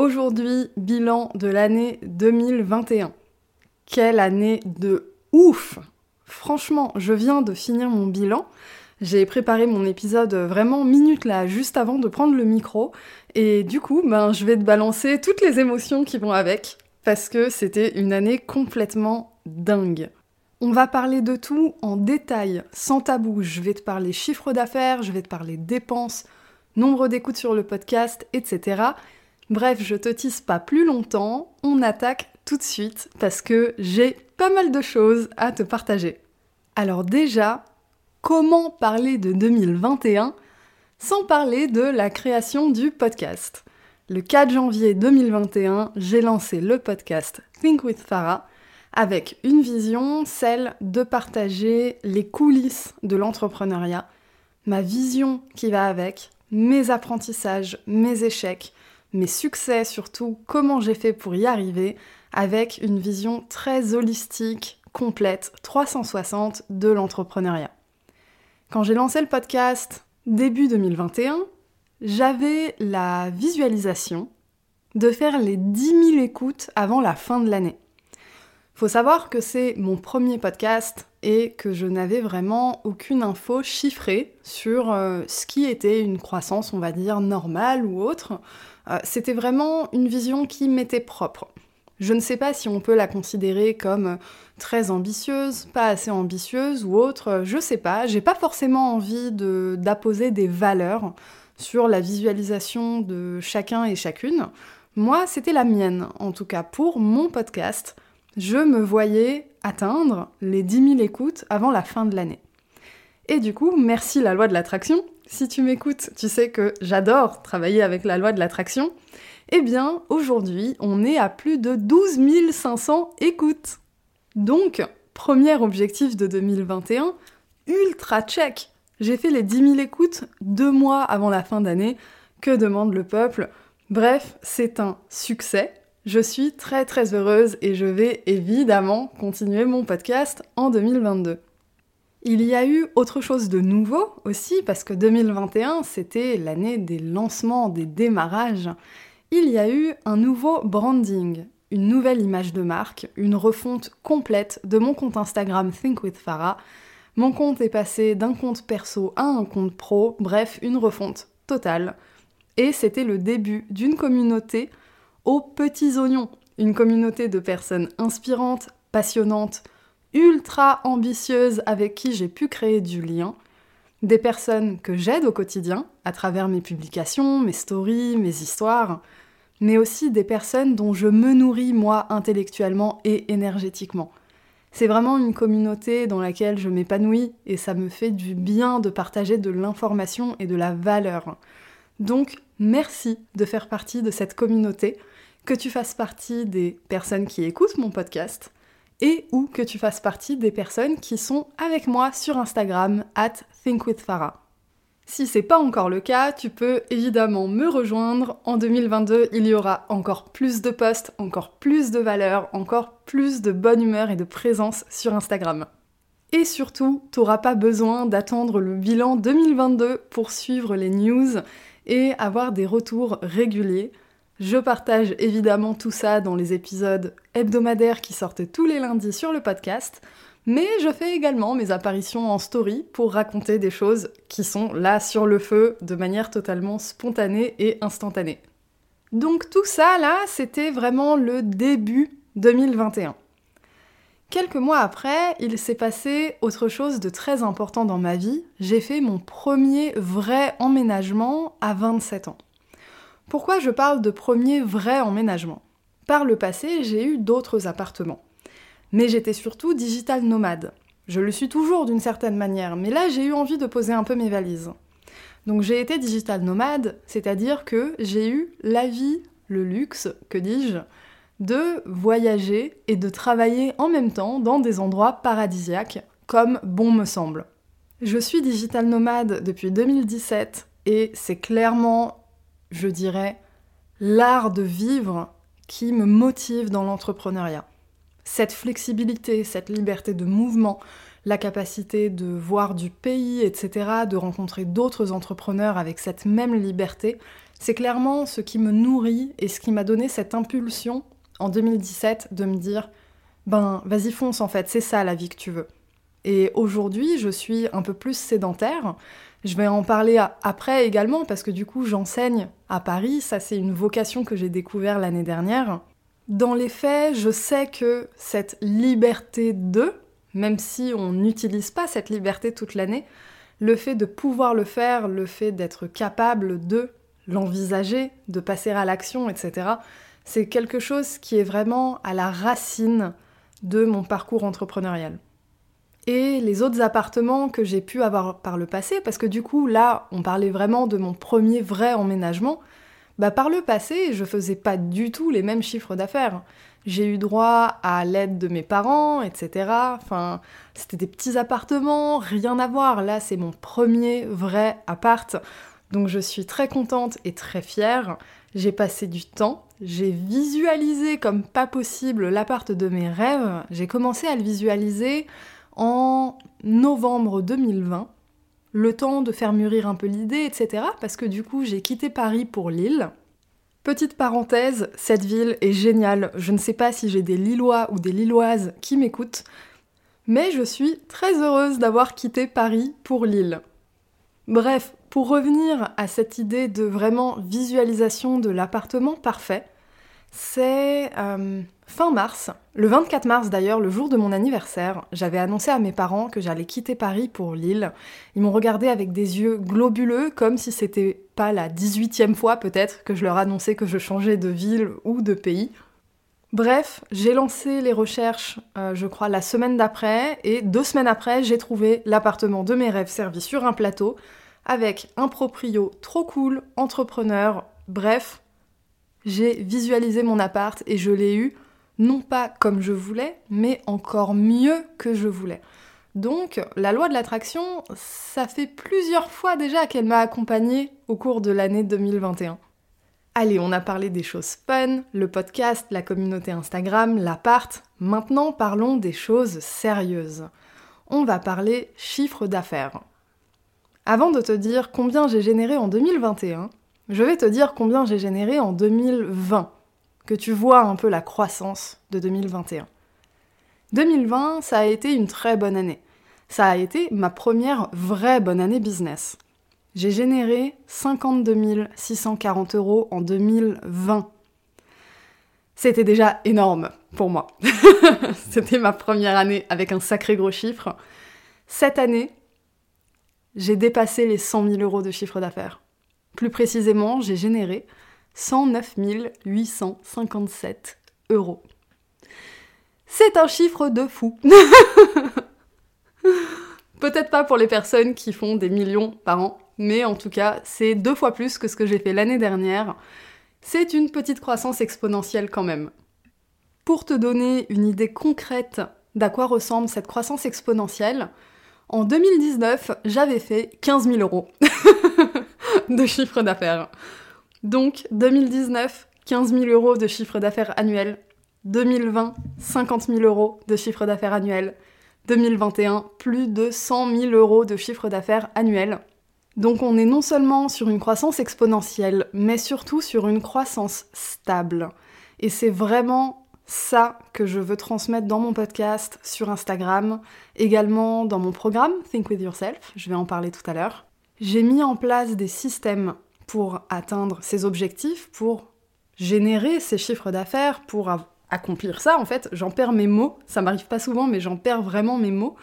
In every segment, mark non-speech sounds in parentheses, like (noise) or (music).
Aujourd'hui, bilan de l'année 2021. Quelle année de ouf Franchement, je viens de finir mon bilan. J'ai préparé mon épisode vraiment minute là, juste avant de prendre le micro. Et du coup, ben, je vais te balancer toutes les émotions qui vont avec. Parce que c'était une année complètement dingue. On va parler de tout en détail, sans tabou. Je vais te parler chiffre d'affaires, je vais te parler dépenses, nombre d'écoutes sur le podcast, etc. Bref, je te tisse pas plus longtemps, on attaque tout de suite parce que j'ai pas mal de choses à te partager. Alors déjà, comment parler de 2021 sans parler de la création du podcast? Le 4 janvier 2021, j'ai lancé le podcast Think with Farah avec une vision, celle de partager les coulisses de l'entrepreneuriat, ma vision qui va avec, mes apprentissages, mes échecs, mes succès surtout, comment j'ai fait pour y arriver, avec une vision très holistique, complète, 360 de l'entrepreneuriat. Quand j'ai lancé le podcast début 2021, j'avais la visualisation de faire les 10 000 écoutes avant la fin de l'année. Faut savoir que c'est mon premier podcast et que je n'avais vraiment aucune info chiffrée sur euh, ce qui était une croissance, on va dire, normale ou autre. Euh, c'était vraiment une vision qui m'était propre. Je ne sais pas si on peut la considérer comme très ambitieuse, pas assez ambitieuse ou autre, je sais pas, j'ai pas forcément envie d'apposer des valeurs sur la visualisation de chacun et chacune. Moi, c'était la mienne, en tout cas pour mon podcast. Je me voyais atteindre les 10 000 écoutes avant la fin de l'année. Et du coup, merci la loi de l'attraction, si tu m'écoutes, tu sais que j'adore travailler avec la loi de l'attraction. Eh bien, aujourd'hui, on est à plus de 12 500 écoutes. Donc, premier objectif de 2021, ultra check. J'ai fait les 10 000 écoutes deux mois avant la fin d'année. Que demande le peuple? Bref, c'est un succès. Je suis très très heureuse et je vais évidemment continuer mon podcast en 2022. Il y a eu autre chose de nouveau aussi, parce que 2021, c'était l'année des lancements, des démarrages. Il y a eu un nouveau branding, une nouvelle image de marque, une refonte complète de mon compte Instagram Think. Mon compte est passé d'un compte perso à un compte pro, bref, une refonte totale. Et c'était le début d'une communauté aux petits oignons, une communauté de personnes inspirantes, passionnantes, ultra ambitieuse avec qui j'ai pu créer du lien, des personnes que j'aide au quotidien à travers mes publications, mes stories, mes histoires, mais aussi des personnes dont je me nourris moi intellectuellement et énergétiquement. C'est vraiment une communauté dans laquelle je m'épanouis et ça me fait du bien de partager de l'information et de la valeur. Donc merci de faire partie de cette communauté, que tu fasses partie des personnes qui écoutent mon podcast, et ou que tu fasses partie des personnes qui sont avec moi sur Instagram at thinkwithfarah. Si c'est pas encore le cas, tu peux évidemment me rejoindre. En 2022, il y aura encore plus de posts, encore plus de valeur, encore plus de bonne humeur et de présence sur Instagram. Et surtout, t'auras pas besoin d'attendre le bilan 2022 pour suivre les news et avoir des retours réguliers. Je partage évidemment tout ça dans les épisodes hebdomadaires qui sortent tous les lundis sur le podcast, mais je fais également mes apparitions en story pour raconter des choses qui sont là sur le feu de manière totalement spontanée et instantanée. Donc tout ça là, c'était vraiment le début 2021. Quelques mois après, il s'est passé autre chose de très important dans ma vie. J'ai fait mon premier vrai emménagement à 27 ans. Pourquoi je parle de premier vrai emménagement? Par le passé, j'ai eu d'autres appartements. Mais j'étais surtout digital nomade. Je le suis toujours d'une certaine manière, mais là j'ai eu envie de poser un peu mes valises. Donc j'ai été digital nomade, c'est-à-dire que j'ai eu la vie, le luxe, que dis-je, de voyager et de travailler en même temps dans des endroits paradisiaques, comme bon me semble. Je suis digital nomade depuis 2017 et c'est clairement, je dirais, l'art de vivre qui me motive dans l'entrepreneuriat. Cette flexibilité, cette liberté de mouvement, la capacité de voir du pays, etc., de rencontrer d'autres entrepreneurs avec cette même liberté, c'est clairement ce qui me nourrit et ce qui m'a donné cette impulsion en 2017 de me dire ben vas-y fonce en fait, c'est ça la vie que tu veux. Et aujourd'hui, je suis un peu plus sédentaire. Je vais en parler après également parce que du coup, j'enseigne à Paris. Ça, c'est une vocation que j'ai découvert l'année dernière. Dans les faits, je sais que cette liberté de, même si on n'utilise pas cette liberté toute l'année, le fait de pouvoir le faire, le fait d'être capable de l'envisager, de passer à l'action, etc., c'est quelque chose qui est vraiment à la racine de mon parcours entrepreneurial et les autres appartements que j'ai pu avoir par le passé, parce que du coup là on parlait vraiment de mon premier vrai emménagement, bah par le passé je faisais pas du tout les mêmes chiffres d'affaires. J'ai eu droit à l'aide de mes parents, etc. Enfin, c'était des petits appartements, rien à voir. Là, c'est mon premier vrai appart. Donc je suis très contente et très fière. J'ai passé du temps, j'ai visualisé comme pas possible l'appart de mes rêves. J'ai commencé à le visualiser en novembre 2020, le temps de faire mûrir un peu l'idée, etc. Parce que du coup, j'ai quitté Paris pour Lille. Petite parenthèse, cette ville est géniale. Je ne sais pas si j'ai des Lillois ou des Lilloises qui m'écoutent, mais je suis très heureuse d'avoir quitté Paris pour Lille. Bref, pour revenir à cette idée de vraiment visualisation de l'appartement parfait, c'est euh, fin mars, le 24 mars d'ailleurs, le jour de mon anniversaire, j'avais annoncé à mes parents que j'allais quitter Paris pour Lille. Ils m'ont regardé avec des yeux globuleux, comme si c'était pas la 18e fois peut-être que je leur annonçais que je changeais de ville ou de pays. Bref, j'ai lancé les recherches, euh, je crois, la semaine d'après, et deux semaines après, j'ai trouvé l'appartement de mes rêves servi sur un plateau, avec un proprio trop cool, entrepreneur, bref, j'ai visualisé mon appart et je l'ai eu non pas comme je voulais, mais encore mieux que je voulais. Donc, la loi de l'attraction, ça fait plusieurs fois déjà qu'elle m'a accompagnée au cours de l'année 2021. Allez, on a parlé des choses fun, le podcast, la communauté Instagram, l'appart. Maintenant, parlons des choses sérieuses. On va parler chiffre d'affaires. Avant de te dire combien j'ai généré en 2021, je vais te dire combien j'ai généré en 2020 que tu vois un peu la croissance de 2021. 2020, ça a été une très bonne année. Ça a été ma première vraie bonne année business. J'ai généré 52 640 euros en 2020. C'était déjà énorme pour moi. (laughs) C'était ma première année avec un sacré gros chiffre. Cette année, j'ai dépassé les 100 000 euros de chiffre d'affaires. Plus précisément, j'ai généré 109 857 euros. C'est un chiffre de fou. (laughs) Peut-être pas pour les personnes qui font des millions par an, mais en tout cas, c'est deux fois plus que ce que j'ai fait l'année dernière. C'est une petite croissance exponentielle quand même. Pour te donner une idée concrète d'à quoi ressemble cette croissance exponentielle, en 2019, j'avais fait 15 000 euros (laughs) (laughs) de chiffre d'affaires. Donc 2019, 15 000 euros de chiffre d'affaires annuel. 2020, 50 000 euros de chiffre d'affaires annuel. 2021, plus de 100 000 euros de chiffre d'affaires annuel. Donc on est non seulement sur une croissance exponentielle, mais surtout sur une croissance stable. Et c'est vraiment ça que je veux transmettre dans mon podcast, sur Instagram, également dans mon programme Think With Yourself, je vais en parler tout à l'heure. J'ai mis en place des systèmes pour atteindre ses objectifs, pour générer ses chiffres d'affaires, pour accomplir ça, en fait, j'en perds mes mots. Ça m'arrive pas souvent, mais j'en perds vraiment mes mots.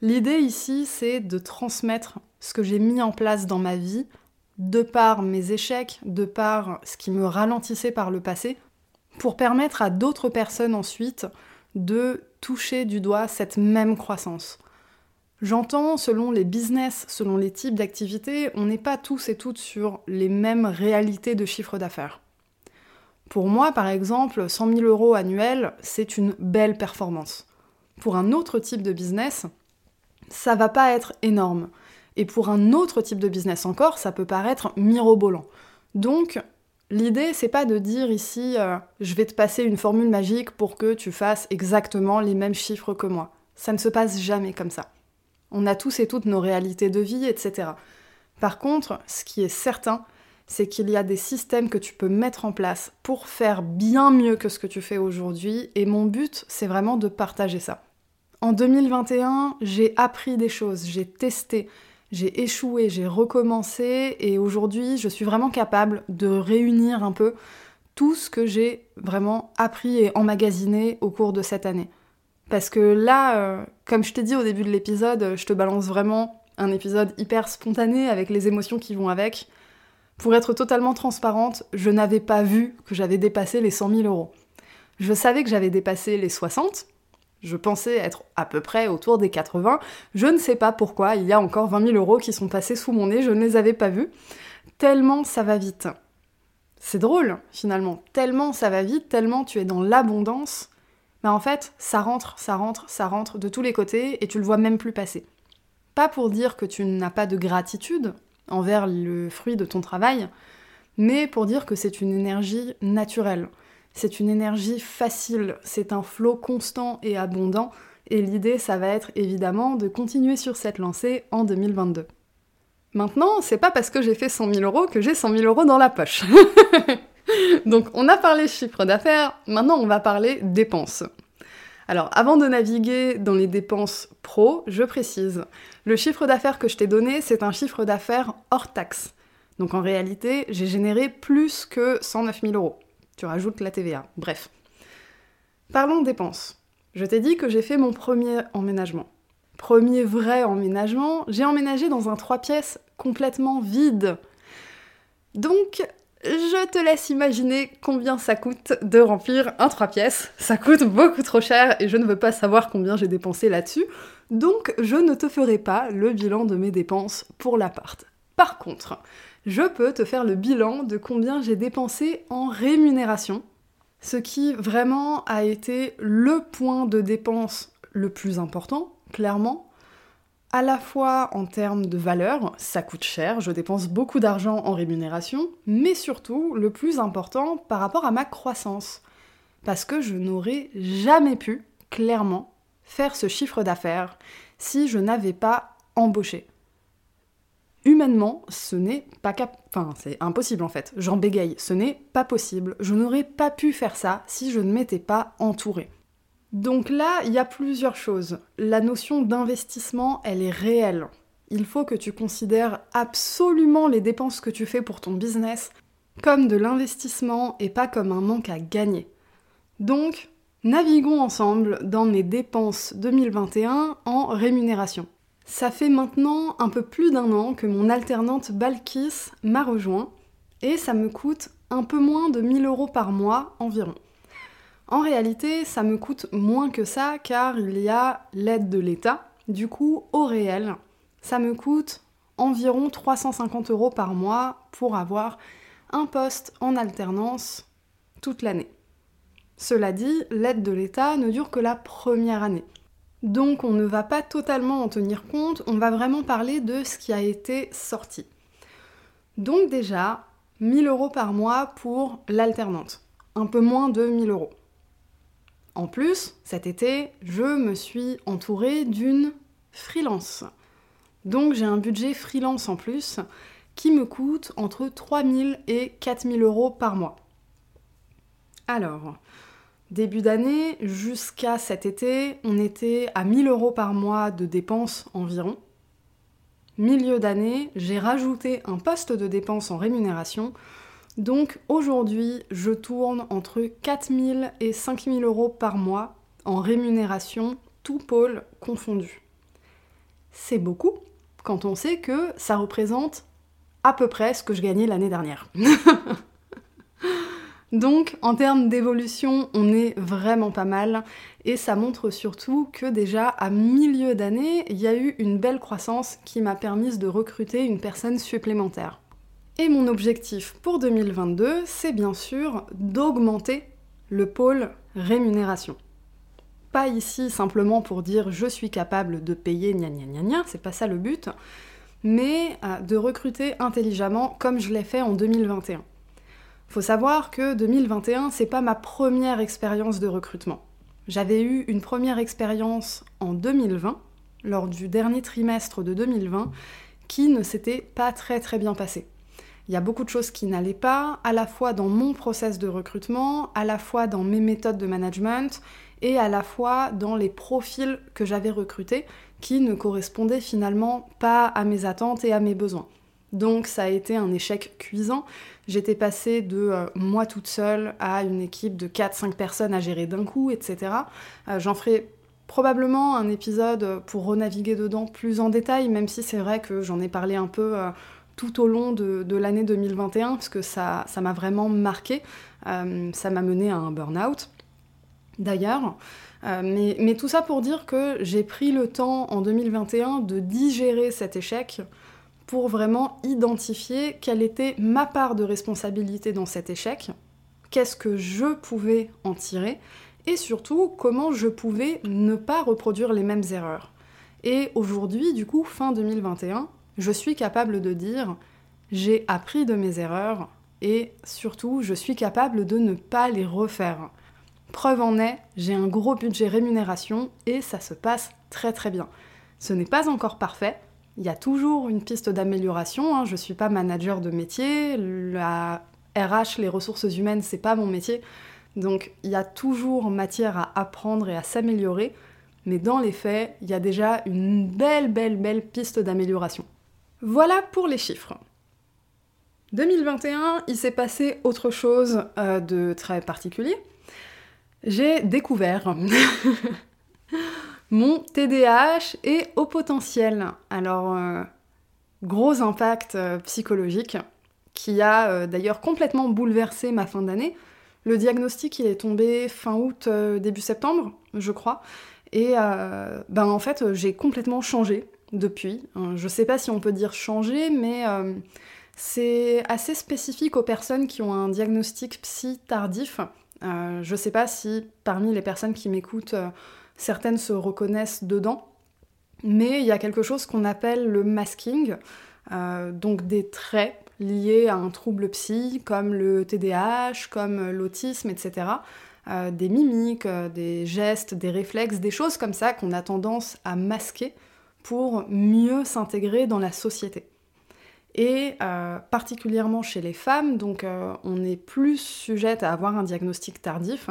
L'idée ici, c'est de transmettre ce que j'ai mis en place dans ma vie, de par mes échecs, de par ce qui me ralentissait par le passé, pour permettre à d'autres personnes ensuite de toucher du doigt cette même croissance. J'entends, selon les business, selon les types d'activités, on n'est pas tous et toutes sur les mêmes réalités de chiffre d'affaires. Pour moi, par exemple, 100 000 euros annuels, c'est une belle performance. Pour un autre type de business, ça va pas être énorme. Et pour un autre type de business encore, ça peut paraître mirobolant. Donc, l'idée, c'est pas de dire ici, euh, je vais te passer une formule magique pour que tu fasses exactement les mêmes chiffres que moi. Ça ne se passe jamais comme ça. On a tous et toutes nos réalités de vie, etc. Par contre, ce qui est certain, c'est qu'il y a des systèmes que tu peux mettre en place pour faire bien mieux que ce que tu fais aujourd'hui, et mon but, c'est vraiment de partager ça. En 2021, j'ai appris des choses, j'ai testé, j'ai échoué, j'ai recommencé, et aujourd'hui, je suis vraiment capable de réunir un peu tout ce que j'ai vraiment appris et emmagasiné au cours de cette année. Parce que là, euh, comme je t'ai dit au début de l'épisode, je te balance vraiment un épisode hyper spontané avec les émotions qui vont avec. Pour être totalement transparente, je n'avais pas vu que j'avais dépassé les 100 000 euros. Je savais que j'avais dépassé les 60, je pensais être à peu près autour des 80. Je ne sais pas pourquoi, il y a encore 20 000 euros qui sont passés sous mon nez, je ne les avais pas vus. Tellement ça va vite. C'est drôle, finalement. Tellement ça va vite, tellement tu es dans l'abondance. Mais en fait, ça rentre, ça rentre, ça rentre de tous les côtés et tu le vois même plus passer. Pas pour dire que tu n'as pas de gratitude envers le fruit de ton travail, mais pour dire que c'est une énergie naturelle. C'est une énergie facile, c'est un flot constant et abondant, et l'idée, ça va être évidemment de continuer sur cette lancée en 2022. Maintenant, c'est pas parce que j'ai fait 100 000 euros que j'ai 100 000 euros dans la poche. (laughs) (laughs) Donc, on a parlé chiffre d'affaires, maintenant on va parler dépenses. Alors, avant de naviguer dans les dépenses pro, je précise, le chiffre d'affaires que je t'ai donné, c'est un chiffre d'affaires hors taxe. Donc en réalité, j'ai généré plus que 109 000 euros. Tu rajoutes la TVA. Bref. Parlons dépenses. Je t'ai dit que j'ai fait mon premier emménagement. Premier vrai emménagement, j'ai emménagé dans un 3 pièces complètement vide. Donc, je te laisse imaginer combien ça coûte de remplir un 3 pièces. Ça coûte beaucoup trop cher et je ne veux pas savoir combien j'ai dépensé là-dessus. Donc, je ne te ferai pas le bilan de mes dépenses pour l'appart. Par contre, je peux te faire le bilan de combien j'ai dépensé en rémunération, ce qui vraiment a été le point de dépense le plus important, clairement, à la fois en termes de valeur, ça coûte cher, je dépense beaucoup d'argent en rémunération, mais surtout, le plus important, par rapport à ma croissance. Parce que je n'aurais jamais pu, clairement, faire ce chiffre d'affaires si je n'avais pas embauché humainement, ce n'est pas cap... Enfin, c'est impossible en fait. J'en bégaye. Ce n'est pas possible. Je n'aurais pas pu faire ça si je ne m'étais pas entourée. Donc là, il y a plusieurs choses. La notion d'investissement, elle est réelle. Il faut que tu considères absolument les dépenses que tu fais pour ton business comme de l'investissement et pas comme un manque à gagner. Donc, naviguons ensemble dans mes dépenses 2021 en rémunération. Ça fait maintenant un peu plus d'un an que mon alternante Balkis m'a rejoint et ça me coûte un peu moins de 1000 euros par mois environ. En réalité, ça me coûte moins que ça car il y a l'aide de l'État. Du coup, au réel, ça me coûte environ 350 euros par mois pour avoir un poste en alternance toute l'année. Cela dit, l'aide de l'État ne dure que la première année. Donc on ne va pas totalement en tenir compte, on va vraiment parler de ce qui a été sorti. Donc déjà, 1000 euros par mois pour l'alternante, un peu moins de 1000 euros. En plus, cet été, je me suis entourée d'une freelance. Donc j'ai un budget freelance en plus qui me coûte entre 3000 et 4000 euros par mois. Alors, Début d'année jusqu'à cet été, on était à 1000 euros par mois de dépenses environ. Milieu d'année, j'ai rajouté un poste de dépenses en rémunération. Donc aujourd'hui, je tourne entre 4000 et 5000 euros par mois en rémunération, tout pôle confondu. C'est beaucoup quand on sait que ça représente à peu près ce que je gagnais l'année dernière. (laughs) Donc en termes d'évolution, on est vraiment pas mal et ça montre surtout que déjà à milieu d'année, il y a eu une belle croissance qui m'a permis de recruter une personne supplémentaire. Et mon objectif pour 2022, c'est bien sûr d'augmenter le pôle rémunération. Pas ici simplement pour dire je suis capable de payer gna gna gna gna, c'est pas ça le but, mais euh, de recruter intelligemment comme je l'ai fait en 2021. Faut savoir que 2021, c'est pas ma première expérience de recrutement. J'avais eu une première expérience en 2020, lors du dernier trimestre de 2020, qui ne s'était pas très très bien passée. Il y a beaucoup de choses qui n'allaient pas, à la fois dans mon process de recrutement, à la fois dans mes méthodes de management et à la fois dans les profils que j'avais recrutés qui ne correspondaient finalement pas à mes attentes et à mes besoins. Donc ça a été un échec cuisant. J'étais passée de euh, moi toute seule à une équipe de 4-5 personnes à gérer d'un coup, etc. Euh, j'en ferai probablement un épisode pour renaviguer dedans plus en détail, même si c'est vrai que j'en ai parlé un peu euh, tout au long de, l'année 2021, parce que ça m'a vraiment marqué. ça m'a mené à un burn-out d'ailleurs. Euh, mais, tout ça pour dire que j'ai pris le temps en 2021 de digérer cet échec pour vraiment identifier quelle était ma part de responsabilité dans cet échec, qu'est-ce que je pouvais en tirer, et surtout comment je pouvais ne pas reproduire les mêmes erreurs. Et aujourd'hui, du coup, fin 2021, je suis capable de dire j'ai appris de mes erreurs et surtout je suis capable de ne pas les refaire. Preuve en est, j'ai un gros budget rémunération et ça se passe très très bien. Ce n'est pas encore parfait, il y a toujours une piste d'amélioration, hein. je ne suis pas manager de métier, la RH, les ressources humaines, c'est pas mon métier, donc il y a toujours matière à apprendre et à s'améliorer, mais dans les faits, il y a déjà une belle belle belle piste d'amélioration. Voilà pour les chiffres. 2021, il s'est passé autre chose euh, de très particulier j'ai découvert (laughs) mon TDAH et au potentiel. Alors, euh, gros impact euh, psychologique qui a d'ailleurs complètement bouleversé ma fin d'année. Le diagnostic, il est tombé fin août, début septembre, je crois. Et ben en fait, j'ai complètement changé depuis. Je sais pas si on peut dire changer, mais c'est assez spécifique aux personnes qui ont un diagnostic psy tardif. Euh, je sais pas si parmi les personnes qui m'écoutent, euh, certaines se reconnaissent dedans, mais il y a quelque chose qu'on appelle le masking, euh, donc des traits liés à un trouble psy, comme le TDAH, comme l'autisme, etc. des mimiques, des gestes, des réflexes, des choses comme ça qu'on a tendance à masquer pour mieux s'intégrer dans la société et euh, particulièrement chez les femmes, donc euh, on est plus sujette à avoir un diagnostic tardif,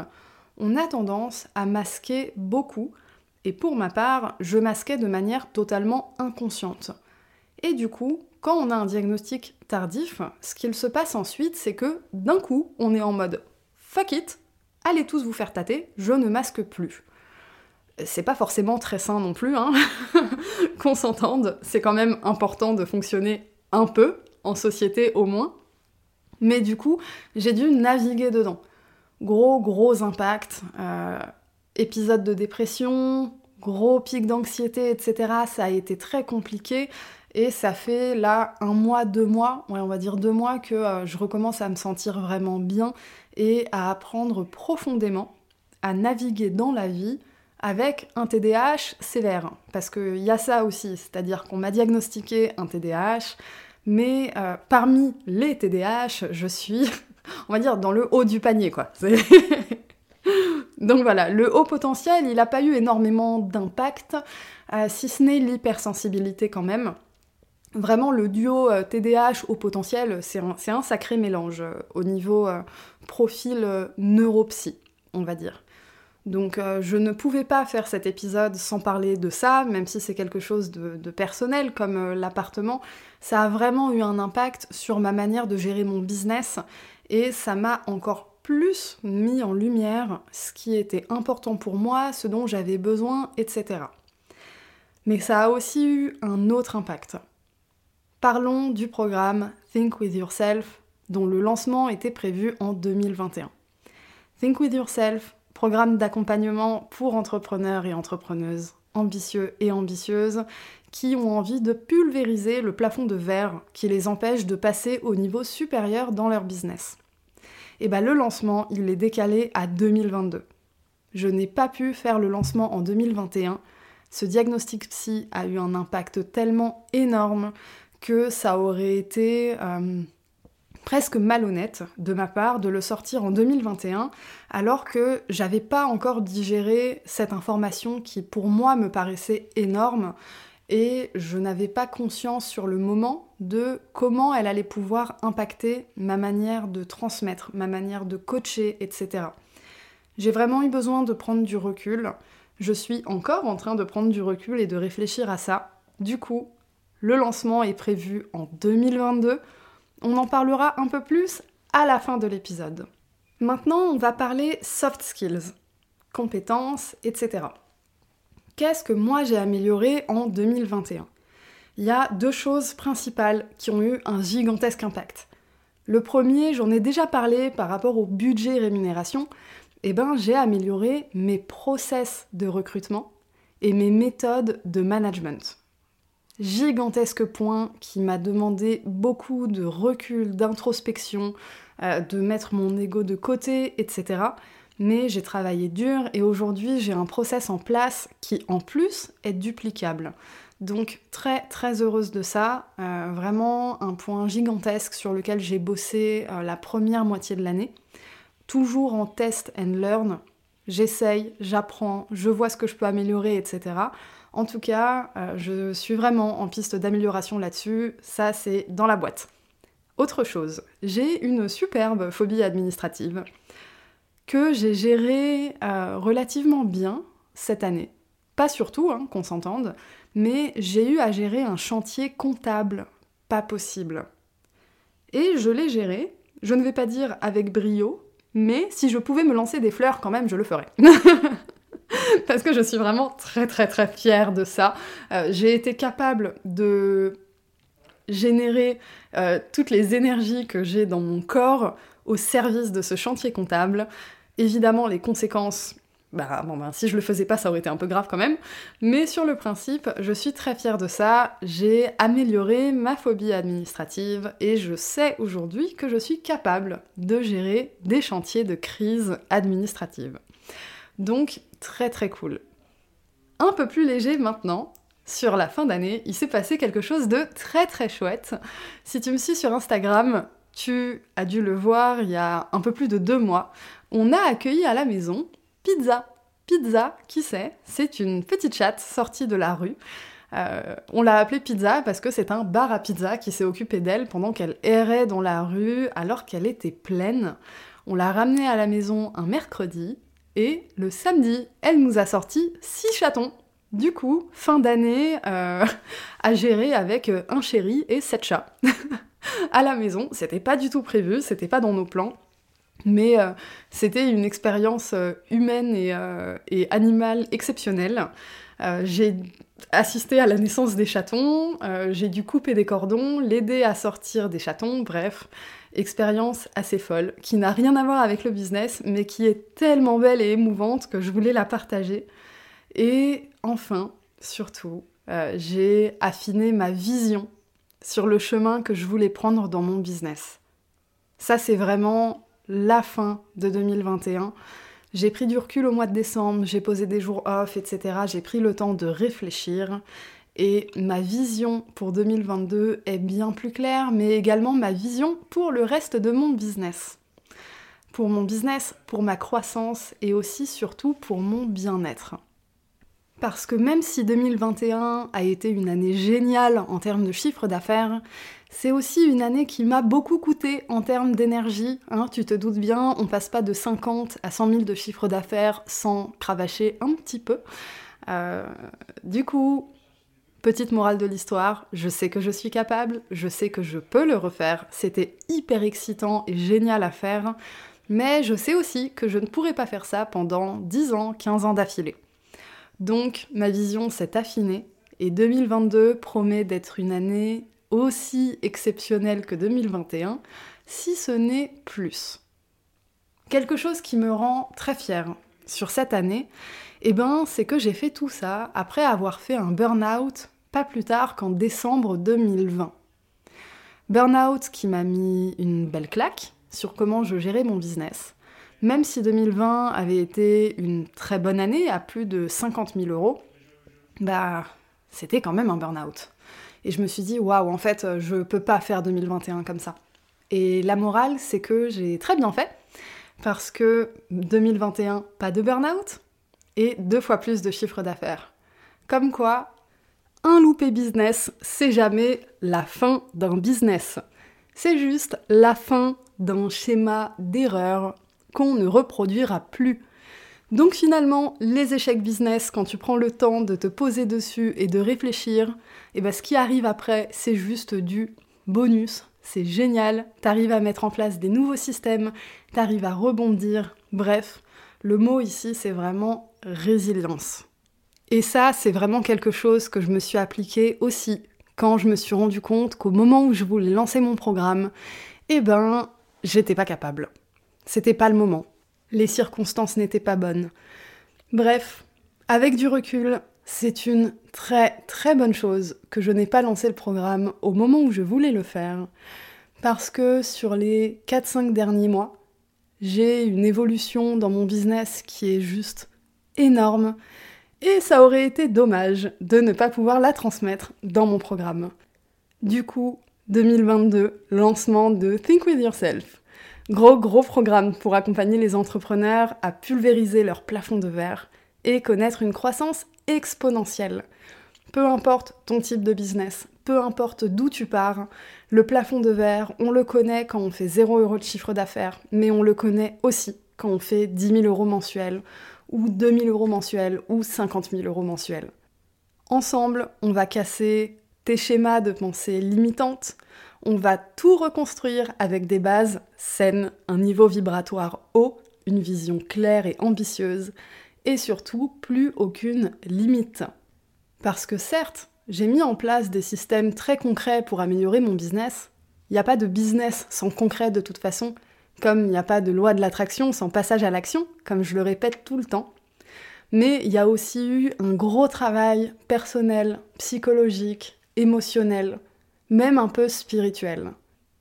on a tendance à masquer beaucoup, et pour ma part, je masquais de manière totalement inconsciente. Et du coup, quand on a un diagnostic tardif, ce qu'il se passe ensuite, c'est que d'un coup, on est en mode fuck it, allez tous vous faire tâter, je ne masque plus. C'est pas forcément très sain non plus, hein (laughs) qu'on s'entende, c'est quand même important de fonctionner un peu, en société au moins. Mais du coup, j'ai dû naviguer dedans. Gros, gros impact. Euh, épisode de dépression, gros pic d'anxiété, etc. Ça a été très compliqué. Et ça fait là un mois, deux mois, ouais, on va dire deux mois, que euh, je recommence à me sentir vraiment bien et à apprendre profondément à naviguer dans la vie avec un TDAH sévère. Parce qu'il y a ça aussi, c'est-à-dire qu'on m'a diagnostiqué un TDAH, mais euh, parmi les TDAH, je suis, (laughs) on va dire, dans le haut du panier, quoi. (laughs) Donc voilà, le haut potentiel, il n'a pas eu énormément d'impact, euh, si ce n'est l'hypersensibilité quand même. Vraiment, le duo TDAH euh, au potentiel, c'est un, sacré mélange au niveau profil neuropsy, on va dire. Donc euh, je ne pouvais pas faire cet épisode sans parler de ça, même si c'est quelque chose de, personnel comme euh, l'appartement. Ça a vraiment eu un impact sur ma manière de gérer mon business et ça m'a encore plus mis en lumière ce qui était important pour moi, ce dont j'avais besoin, etc. Mais ça a aussi eu un autre impact. Parlons du programme Think With Yourself dont le lancement était prévu en 2021. Think With Yourself, programme d'accompagnement pour entrepreneurs et entrepreneuses ambitieux et ambitieuses qui ont envie de pulvériser le plafond de verre qui les empêche de passer au niveau supérieur dans leur business. Et bien le lancement, il est décalé à 2022. Je n'ai pas pu faire le lancement en 2021. Ce diagnostic psy a eu un impact tellement énorme que ça aurait été euh, presque malhonnête de ma part de le sortir en 2021 alors que j'avais pas encore digéré cette information qui pour moi me paraissait énorme et je n'avais pas conscience sur le moment de comment elle allait pouvoir impacter ma manière de transmettre, ma manière de coacher, etc. J'ai vraiment eu besoin de prendre du recul. Je suis encore en train de prendre du recul et de réfléchir à ça. Du coup, le lancement est prévu en 2022. On en parlera un peu plus à la fin de l'épisode. Maintenant, on va parler soft skills, compétences, etc qu'est-ce que moi j'ai amélioré en 2021 Il y a deux choses principales qui ont eu un gigantesque impact. Le premier, j'en ai déjà parlé par rapport au budget rémunération, eh ben j'ai amélioré mes process de recrutement et mes méthodes de management. Gigantesque point qui m'a demandé beaucoup de recul, d'introspection, euh, de mettre mon ego de côté, etc mais j'ai travaillé dur et aujourd'hui j'ai un process en place qui en plus est duplicable. Donc très très heureuse de ça, euh, vraiment un point gigantesque sur lequel j'ai bossé euh, la première moitié de l'année. Toujours en test and learn, j'essaye, j'apprends, je vois ce que je peux améliorer, etc. En tout cas, euh, je suis vraiment en piste d'amélioration là-dessus, ça c'est dans la boîte. Autre chose, j'ai une superbe phobie administrative que j'ai géré euh, relativement bien cette année. Pas surtout, hein, qu'on s'entende, mais j'ai eu à gérer un chantier comptable pas possible. Et je l'ai géré, je ne vais pas dire avec brio, mais si je pouvais me lancer des fleurs quand même, je le ferais. (laughs) (laughs) Parce que je suis vraiment très très très fière de ça. Euh, j'ai été capable de générer euh, toutes les énergies que j'ai dans mon corps au service de ce chantier comptable. Évidemment, les conséquences, bah bon ben si je le faisais pas, ça aurait été un peu grave quand même. Mais sur le principe, je suis très fière de ça. J'ai amélioré ma phobie administrative et je sais aujourd'hui que je suis capable de gérer des chantiers de crise administrative. Donc très très cool. Un peu plus léger maintenant, sur la fin d'année, il s'est passé quelque chose de très très chouette. Si tu me suis sur Instagram, tu as dû le voir il y a un peu plus de deux mois on a accueilli à la maison Pizza. Pizza, qui c'est? C'est une petite chatte sortie de la rue. Euh, on l'a appelée Pizza parce que c'est un bar à pizza qui s'est occupé d'elle pendant qu'elle errait dans la rue alors qu'elle était pleine. On l'a ramenée à la maison un mercredi et le samedi, elle nous a sorti six chatons. Du coup, fin d'année euh, (laughs) à gérer avec un chéri et sept chats. (laughs) à la maison, c'était pas du tout prévu, c'était pas dans nos plans. Mais euh, c'était une expérience euh, humaine euh, et, animale exceptionnelle. j'ai assisté à la naissance des chatons, j'ai dû couper des cordons, l'aider à sortir des chatons, bref, expérience assez folle, qui n'a rien à voir avec le business, mais qui est tellement belle et émouvante que je voulais la partager. Et enfin, surtout, j'ai affiné ma vision sur le chemin que je voulais prendre dans mon business. Ça, c'est vraiment la fin de 2021. J'ai pris du recul au mois de décembre, j'ai posé des jours off, etc. J'ai pris le temps de réfléchir. Et ma vision pour 2022 est bien plus claire, mais également ma vision pour le reste de mon business. Pour mon business, pour ma croissance et aussi surtout pour mon bien-être. Parce que même si 2021 a été une année géniale en termes de chiffre d'affaires, c'est aussi une année qui m'a beaucoup coûté en termes d'énergie. Hein, tu te doutes bien, on passe pas de 50 à 100 000 de chiffre d'affaires sans cravacher un petit peu. Euh, du coup, petite morale de l'histoire, je sais que je suis capable, je sais que je peux le refaire. C'était hyper excitant et génial à faire. Mais je sais aussi que je ne pourrais pas faire ça pendant 10 ans, 15 ans d'affilée. Donc ma vision s'est affinée et 2022 promet d'être une année aussi exceptionnel que 2021, si ce n'est plus. Quelque chose qui me rend très fière sur cette année, eh ben, c'est que j'ai fait tout ça après avoir fait un burn-out pas plus tard qu'en décembre 2020. Burn-out qui m'a mis une belle claque sur comment je gérais mon business. Même si 2020 avait été une très bonne année à plus de 50 000 euros, bah, c'était quand même un burn-out. Et je me suis dit, waouh, en fait, je peux pas faire 2021 comme ça. Et la morale, c'est que j'ai très bien fait, parce que 2021, pas de burn-out, et deux fois plus de chiffre d'affaires. Comme quoi, un loupé business, c'est jamais la fin d'un business. C'est juste la fin d'un schéma d'erreur qu'on ne reproduira plus. Donc finalement, les échecs business, quand tu prends le temps de te poser dessus et de réfléchir, et eh ben ce qui arrive après, c'est juste du bonus. C'est génial, t'arrives à mettre en place des nouveaux systèmes, t'arrives à rebondir. Bref, le mot ici, c'est vraiment résilience. Et ça, c'est vraiment quelque chose que je me suis appliqué aussi quand je me suis rendu compte qu'au moment où je voulais lancer mon programme, eh ben, j'étais pas capable. C'était pas le moment. Les circonstances n'étaient pas bonnes. Bref, avec du recul, c'est une très très bonne chose que je n'ai pas lancé le programme au moment où je voulais le faire, parce que sur les 4-5 derniers mois, j'ai une évolution dans mon business qui est juste énorme et ça aurait été dommage de ne pas pouvoir la transmettre dans mon programme. Du coup, 2022, lancement de Think With Yourself. Gros gros programme pour accompagner les entrepreneurs à pulvériser leur plafond de verre et connaître une croissance exponentielle. Peu importe ton type de business, peu importe d'où tu pars, le plafond de verre, on le connaît quand on fait 0 euros de chiffre d'affaires, mais on le connaît aussi quand on fait 10 000 euros mensuels, ou 2000 euros mensuels ou 50 000 euros mensuels. Ensemble, on va casser tes schémas de pensée limitantes, on va tout reconstruire avec des bases saines, un niveau vibratoire haut, une vision claire et ambitieuse, et surtout plus aucune limite. Parce que certes, j'ai mis en place des systèmes très concrets pour améliorer mon business. Il n'y a pas de business sans concret de toute façon, comme il n'y a pas de loi de l'attraction sans passage à l'action, comme je le répète tout le temps. Mais il y a aussi eu un gros travail personnel, psychologique, émotionnel, même un peu spirituel.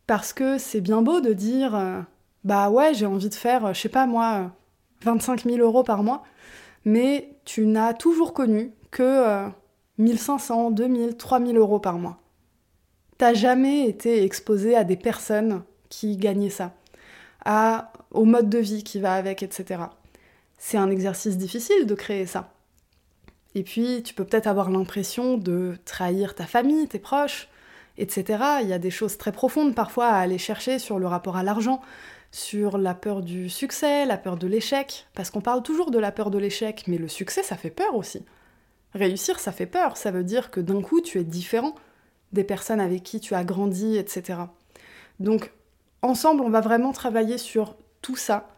Parce que c'est bien beau de dire euh, bah ouais, j'ai envie de faire, je sais pas moi, 25 000 euros par mois, mais tu n'as toujours connu que 1500, 2000, 3000 euros par mois. T'as jamais été exposé à des personnes qui gagnaient ça au mode de vie qui va avec, etc. C'est un exercice difficile de créer ça. Et puis, tu peux peut-être avoir l'impression de trahir ta famille, tes proches, etc. Il y a des choses très profondes parfois à aller chercher sur le rapport à l'argent, sur la peur du succès, la peur de l'échec, parce qu'on parle toujours de la peur de l'échec, mais le succès, ça fait peur aussi. Réussir, ça fait peur, ça veut dire que d'un coup, tu es différent des personnes avec qui tu as grandi, etc. Donc, ensemble, on va vraiment travailler sur tout ça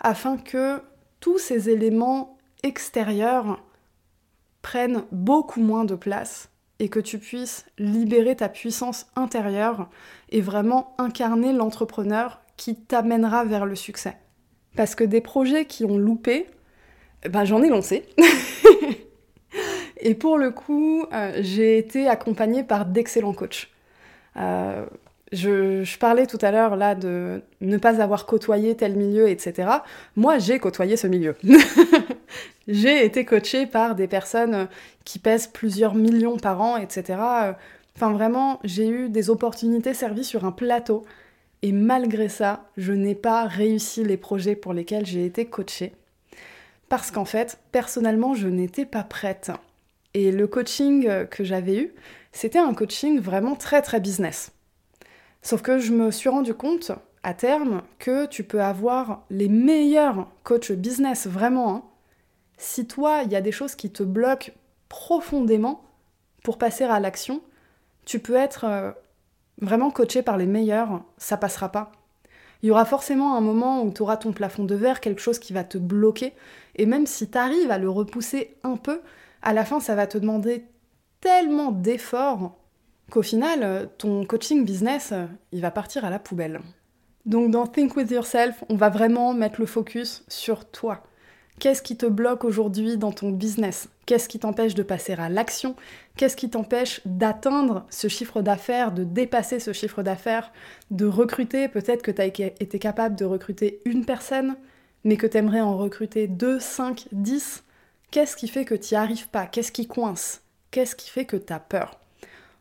afin que tous ces éléments extérieurs prennent beaucoup moins de place et que tu puisses libérer ta puissance intérieure et vraiment incarner l'entrepreneur qui t'amènera vers le succès. Parce que des projets qui ont loupé, ben j'en ai lancé. (laughs) et pour le coup, euh, j'ai été accompagnée par d'excellents coachs. Euh, je, parlais tout à l'heure là de ne pas avoir côtoyé tel milieu, etc. Moi, j'ai côtoyé ce milieu. (laughs) j'ai été coachée par des personnes qui pèsent plusieurs millions par an, etc. Enfin, vraiment, j'ai eu des opportunités servies sur un plateau. Et malgré ça, je n'ai pas réussi les projets pour lesquels j'ai été coachée. Parce qu'en fait, personnellement, je n'étais pas prête. Et le coaching que j'avais eu, c'était un coaching vraiment très très business. Sauf que je me suis rendu compte à terme que tu peux avoir les meilleurs coachs business vraiment. Hein. Si toi, il y a des choses qui te bloquent profondément pour passer à l'action, tu peux être euh, vraiment coaché par les meilleurs, ça passera pas. Il y aura forcément un moment où tu auras ton plafond de verre, quelque chose qui va te bloquer, et même si tu arrives à le repousser un peu, à la fin ça va te demander tellement d'efforts qu'au final, euh, ton coaching business, euh, il va partir à la poubelle. Donc dans Think With Yourself, on va vraiment mettre le focus sur toi. Qu'est-ce qui te bloque aujourd'hui dans ton business? Qu'est-ce qui t'empêche de passer à l'action? Qu'est-ce qui t'empêche d'atteindre ce chiffre d'affaires, de dépasser ce chiffre d'affaires, de recruter? Peut-être que tu as été capable de recruter une personne, mais que tu aimerais en recruter deux, cinq, dix. Qu'est-ce qui fait que tu n'y arrives pas? Qu'est-ce qui coince? Qu'est-ce qui fait que tu as peur?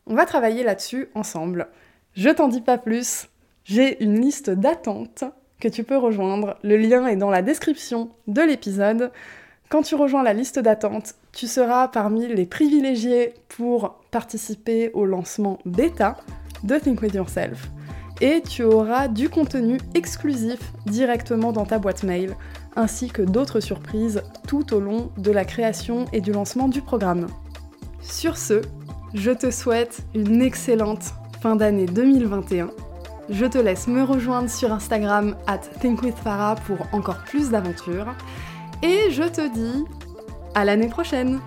On va travailler là-dessus ensemble. Je t'en dis pas plus. J'ai une liste d'attente que tu peux rejoindre. Le lien est dans la description de l'épisode. Quand tu rejoins la liste d'attente, tu seras parmi les privilégiés pour participer au lancement bêta de Think With Yourself. Et tu auras du contenu exclusif directement dans ta boîte mail, ainsi que d'autres surprises tout au long de la création et du lancement du programme. Sur ce, je te souhaite une excellente fin d'année 2021 je te laisse me rejoindre sur Instagram at thinkwithfarah pour encore plus d'aventures. Et je te dis à l'année prochaine